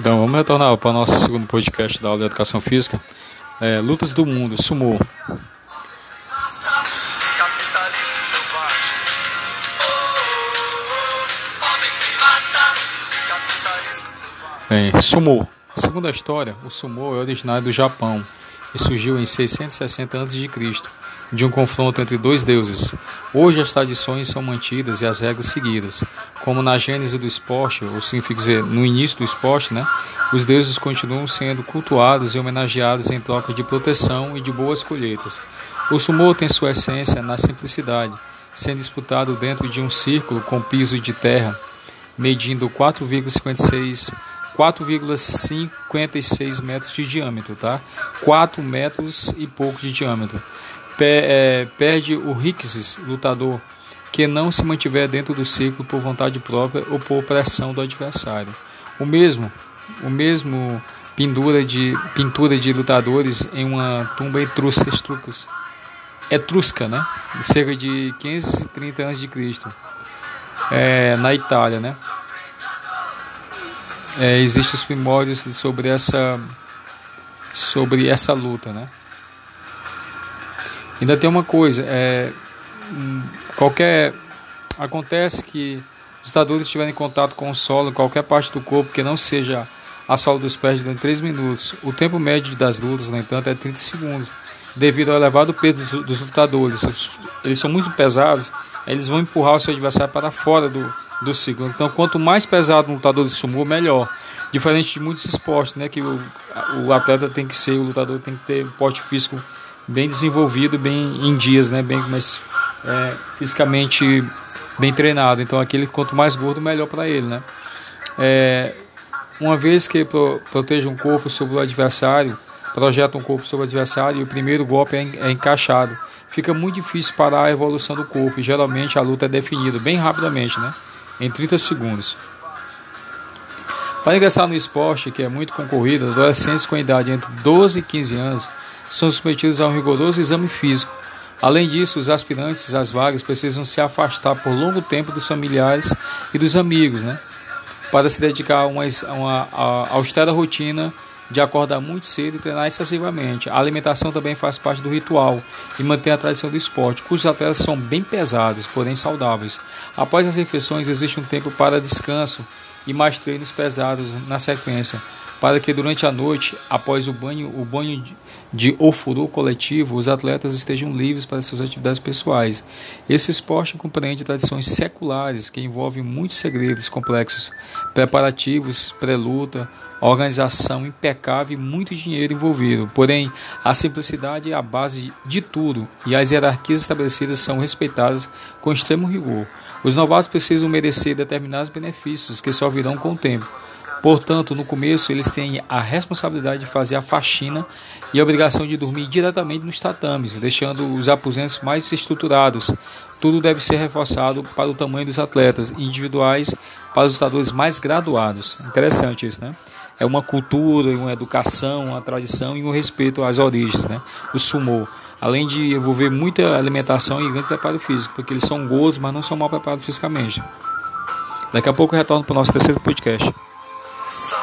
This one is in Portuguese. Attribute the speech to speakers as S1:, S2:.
S1: Então vamos retornar para o nosso segundo podcast da aula de educação física. É, lutas do mundo, sumô. Bem, sumô. Segundo a história, o sumô é originário do Japão e surgiu em 660 a.C., de um confronto entre dois deuses. Hoje as tradições são mantidas e as regras seguidas. Como na gênese do esporte, ou significa dizer, no início do esporte, né, os deuses continuam sendo cultuados e homenageados em troca de proteção e de boas colheitas. O sumo tem sua essência na simplicidade, sendo disputado dentro de um círculo com piso de terra, medindo 4,56 4,56 metros de diâmetro, tá? 4 metros e pouco de diâmetro. É, perde o Rixes, lutador, que não se mantiver dentro do círculo por vontade própria ou por pressão do adversário. O mesmo, o mesmo pintura de pintura de lutadores em uma tumba etrusca, etrusca, né? Cerca de 530 anos de Cristo, é, na Itália, né? É, Existem os primórdios sobre essa sobre essa luta, né? Ainda tem uma coisa, é, qualquer acontece que os lutadores estiverem em contato com o solo qualquer parte do corpo que não seja a sola dos pés durante 3 minutos. O tempo médio das lutas, no entanto, é 30 segundos, devido ao elevado peso dos lutadores. Eles são muito pesados, eles vão empurrar o seu adversário para fora do, do ciclo. Então, quanto mais pesado o lutador de sumô, melhor. Diferente de muitos esportes, né, que o, o atleta tem que ser, o lutador tem que ter um porte físico bem desenvolvido, bem em dias, né? Bem mais é, fisicamente bem treinado. Então aquele quanto mais gordo melhor para ele, né? É, uma vez que pro, proteja um corpo sobre o adversário, projeta um corpo sobre o adversário e o primeiro golpe é, é encaixado. Fica muito difícil parar a evolução do corpo e geralmente a luta é definida bem rapidamente, né? Em 30 segundos. Para ingressar no esporte, que é muito concorrido, adolescentes com idade entre 12 e 15 anos são submetidos a um rigoroso exame físico. Além disso, os aspirantes às vagas precisam se afastar por longo tempo dos familiares e dos amigos, né? para se dedicar a uma, a uma a austera rotina de acordar muito cedo e treinar excessivamente. A alimentação também faz parte do ritual e mantém a tradição do esporte, cujos atletas são bem pesados, porém saudáveis. Após as refeições, existe um tempo para descanso e mais treinos pesados na sequência, para que durante a noite, após o banho, o banho de ofurô coletivo, os atletas estejam livres para suas atividades pessoais. Esse esporte compreende tradições seculares que envolvem muitos segredos complexos, preparativos, pré-luta, organização impecável e muito dinheiro envolvido. Porém, a simplicidade é a base de tudo e as hierarquias estabelecidas são respeitadas com extremo rigor. Os novatos precisam merecer determinados benefícios que só virão com o tempo. Portanto, no começo eles têm a responsabilidade de fazer a faxina e a obrigação de dormir diretamente nos tatames, deixando os aposentos mais estruturados. Tudo deve ser reforçado para o tamanho dos atletas individuais, para os lutadores mais graduados. Interessante isso, né? É uma cultura, uma educação, uma tradição e um respeito às origens, né? O sumo além de envolver muita alimentação e grande preparo físico, porque eles são gordos, mas não são mal preparados fisicamente. Daqui a pouco eu retorno para o nosso terceiro podcast. So.